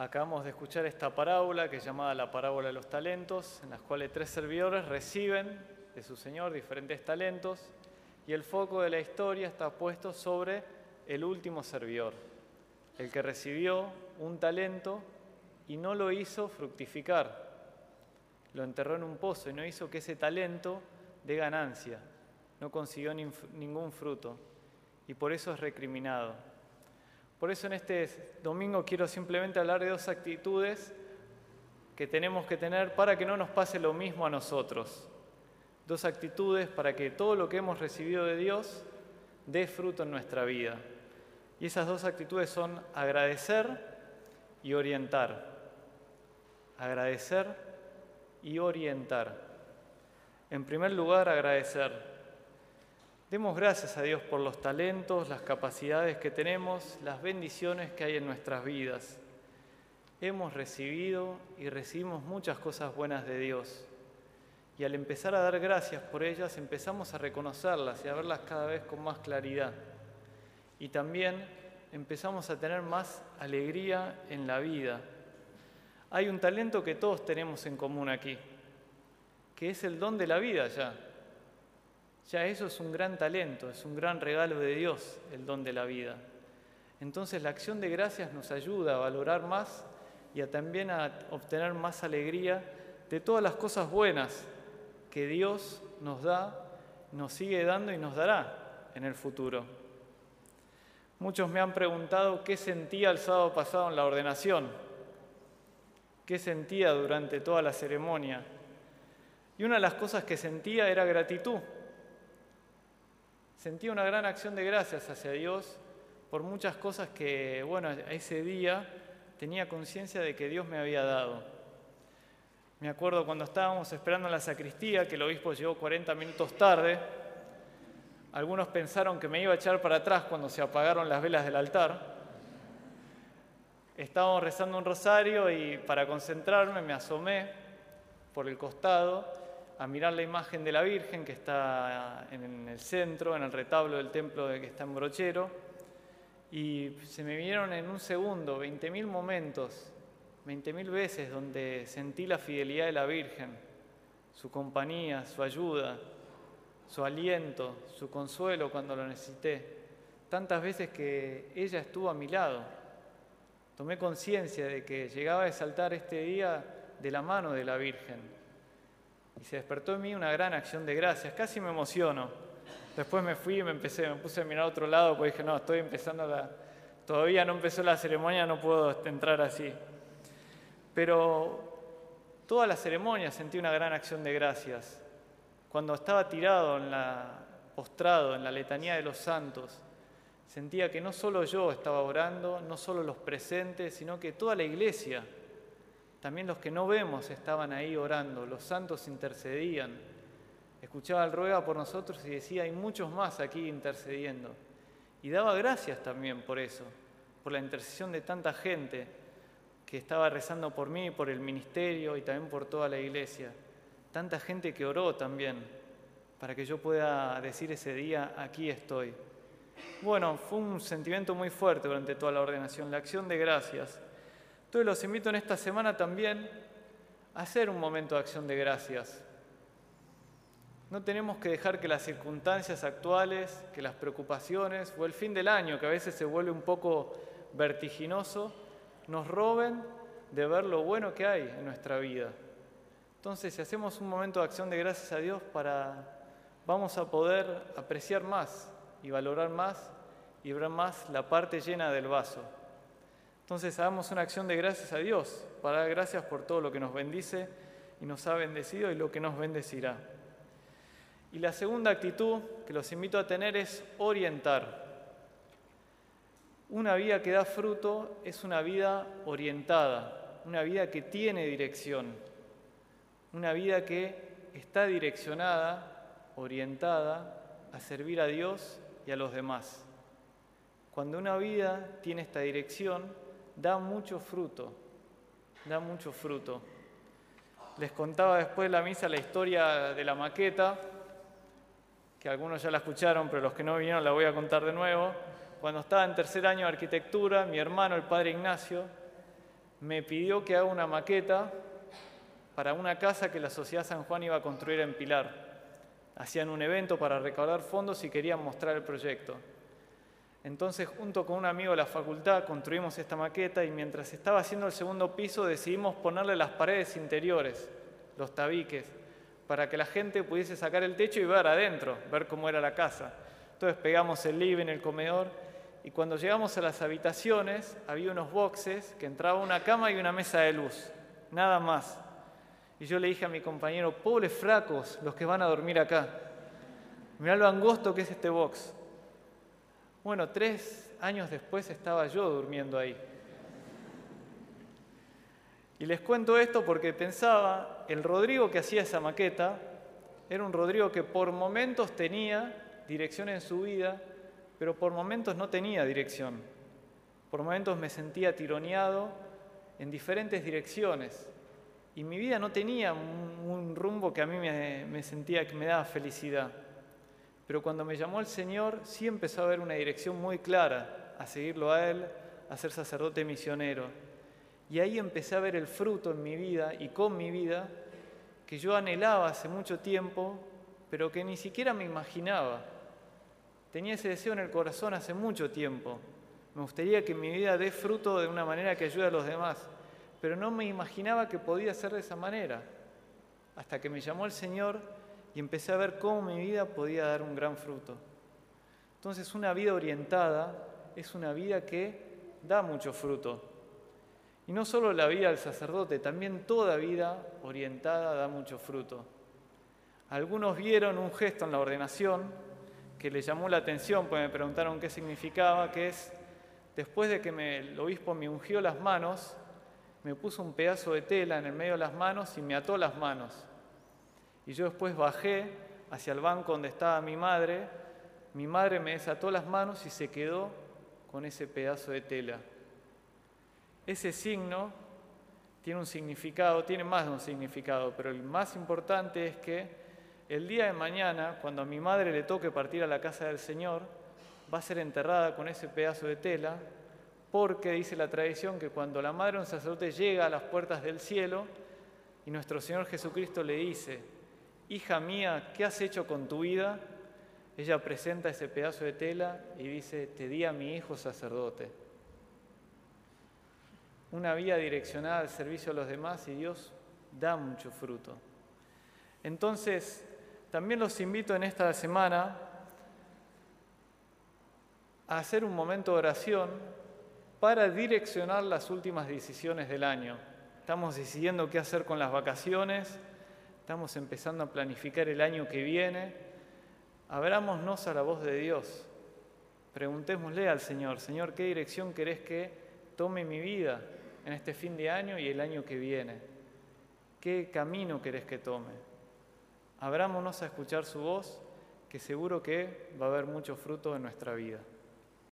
Acabamos de escuchar esta parábola que es llamada la parábola de los talentos, en las cuales tres servidores reciben de su Señor diferentes talentos y el foco de la historia está puesto sobre el último servidor, el que recibió un talento y no lo hizo fructificar, lo enterró en un pozo y no hizo que ese talento dé ganancia, no consiguió ningún fruto y por eso es recriminado. Por eso en este domingo quiero simplemente hablar de dos actitudes que tenemos que tener para que no nos pase lo mismo a nosotros. Dos actitudes para que todo lo que hemos recibido de Dios dé fruto en nuestra vida. Y esas dos actitudes son agradecer y orientar. Agradecer y orientar. En primer lugar, agradecer. Demos gracias a Dios por los talentos, las capacidades que tenemos, las bendiciones que hay en nuestras vidas. Hemos recibido y recibimos muchas cosas buenas de Dios. Y al empezar a dar gracias por ellas, empezamos a reconocerlas y a verlas cada vez con más claridad. Y también empezamos a tener más alegría en la vida. Hay un talento que todos tenemos en común aquí, que es el don de la vida ya. Ya eso es un gran talento, es un gran regalo de Dios, el don de la vida. Entonces la acción de gracias nos ayuda a valorar más y a también a obtener más alegría de todas las cosas buenas que Dios nos da, nos sigue dando y nos dará en el futuro. Muchos me han preguntado qué sentía el sábado pasado en la ordenación, qué sentía durante toda la ceremonia. Y una de las cosas que sentía era gratitud sentía una gran acción de gracias hacia Dios por muchas cosas que, bueno, ese día tenía conciencia de que Dios me había dado. Me acuerdo cuando estábamos esperando en la sacristía, que el obispo llegó 40 minutos tarde, algunos pensaron que me iba a echar para atrás cuando se apagaron las velas del altar. Estábamos rezando un rosario y para concentrarme me asomé por el costado a mirar la imagen de la Virgen que está en el centro, en el retablo del templo que está en Brochero, y se me vinieron en un segundo 20.000 momentos, 20.000 veces donde sentí la fidelidad de la Virgen, su compañía, su ayuda, su aliento, su consuelo cuando lo necesité. Tantas veces que ella estuvo a mi lado. Tomé conciencia de que llegaba a saltar este día de la mano de la Virgen y se despertó en mí una gran acción de gracias, casi me emociono. Después me fui y me empecé, me puse a mirar a otro lado porque dije, no, estoy empezando la... Todavía no empezó la ceremonia, no puedo entrar así. Pero toda la ceremonia sentí una gran acción de gracias. Cuando estaba tirado en la, postrado en la letanía de los santos, sentía que no solo yo estaba orando, no solo los presentes, sino que toda la iglesia también los que no vemos estaban ahí orando, los santos intercedían. Escuchaba el ruega por nosotros y decía, hay muchos más aquí intercediendo. Y daba gracias también por eso, por la intercesión de tanta gente que estaba rezando por mí, por el ministerio y también por toda la iglesia. Tanta gente que oró también para que yo pueda decir ese día, aquí estoy. Bueno, fue un sentimiento muy fuerte durante toda la ordenación, la acción de gracias. Entonces los invito en esta semana también a hacer un momento de acción de gracias. No tenemos que dejar que las circunstancias actuales, que las preocupaciones o el fin del año, que a veces se vuelve un poco vertiginoso, nos roben de ver lo bueno que hay en nuestra vida. Entonces, si hacemos un momento de acción de gracias a Dios para vamos a poder apreciar más y valorar más y ver más la parte llena del vaso. Entonces hagamos una acción de gracias a Dios, para dar gracias por todo lo que nos bendice y nos ha bendecido y lo que nos bendecirá. Y la segunda actitud que los invito a tener es orientar. Una vida que da fruto es una vida orientada, una vida que tiene dirección, una vida que está direccionada, orientada a servir a Dios y a los demás. Cuando una vida tiene esta dirección, da mucho fruto, da mucho fruto. Les contaba después de la misa la historia de la maqueta, que algunos ya la escucharon, pero los que no vinieron la voy a contar de nuevo. Cuando estaba en tercer año de arquitectura, mi hermano, el padre Ignacio, me pidió que haga una maqueta para una casa que la Sociedad San Juan iba a construir en Pilar. Hacían un evento para recaudar fondos y querían mostrar el proyecto. Entonces, junto con un amigo de la facultad, construimos esta maqueta y mientras estaba haciendo el segundo piso decidimos ponerle las paredes interiores, los tabiques, para que la gente pudiese sacar el techo y ver adentro, ver cómo era la casa. Entonces pegamos el living, el comedor y cuando llegamos a las habitaciones había unos boxes que entraba una cama y una mesa de luz, nada más. Y yo le dije a mi compañero, pobres fracos los que van a dormir acá. Mirá lo angosto que es este box. Bueno, tres años después estaba yo durmiendo ahí. Y les cuento esto porque pensaba, el Rodrigo que hacía esa maqueta era un Rodrigo que por momentos tenía dirección en su vida, pero por momentos no tenía dirección. Por momentos me sentía tironeado en diferentes direcciones y mi vida no tenía un, rumbo que a mí me, sentía que me daba felicidad. Pero cuando me llamó el Señor, sí empezó a haber una dirección muy clara, a seguirlo a Él, a ser sacerdote misionero. Y ahí empecé a ver el fruto en mi vida y con mi vida que yo anhelaba hace mucho tiempo, pero que ni siquiera me imaginaba. Tenía ese deseo en el corazón hace mucho tiempo. Me gustaría que mi vida dé fruto de una manera que ayude a los demás, pero no me imaginaba que podía ser de esa manera. Hasta que me llamó el Señor y empecé a ver cómo mi vida podía dar un gran fruto. Entonces una vida orientada es una vida que da mucho fruto. Y no solo la vida del sacerdote, también toda vida orientada da mucho fruto. Algunos vieron un gesto en la ordenación que les llamó la atención, pues me preguntaron qué significaba, que es, después de que el obispo me ungió las manos, me puso un pedazo de tela en el medio de las manos y me ató las manos. Y yo después bajé hacia el banco donde estaba mi madre, mi madre me desató las manos y se quedó con ese pedazo de tela. Ese signo tiene un significado, tiene más de un significado, pero el más importante es que el día de mañana, cuando a mi madre le toque partir a la casa del Señor, va a ser enterrada con ese pedazo de tela, porque dice la tradición que cuando la madre de un sacerdote llega a las puertas del cielo y nuestro Señor Jesucristo le dice, hija mía, ¿qué has hecho con tu vida? Ella presenta ese pedazo de tela y dice, te di a mi hijo sacerdote. Una vida direccionada al servicio a los demás y Dios da mucho fruto. Entonces, también los invito en esta semana a hacer un momento de oración para direccionar las últimas decisiones del año. Estamos decidiendo qué hacer con las vacaciones, estamos empezando a planificar el año que viene. Abrámonos a la voz de Dios. Preguntémosle al Señor, Señor, ¿qué dirección querés que tome mi vida en este fin de año y el año que viene? ¿Qué camino querés que tome? Abrámonos a escuchar su voz, que seguro que va a haber mucho fruto en nuestra vida.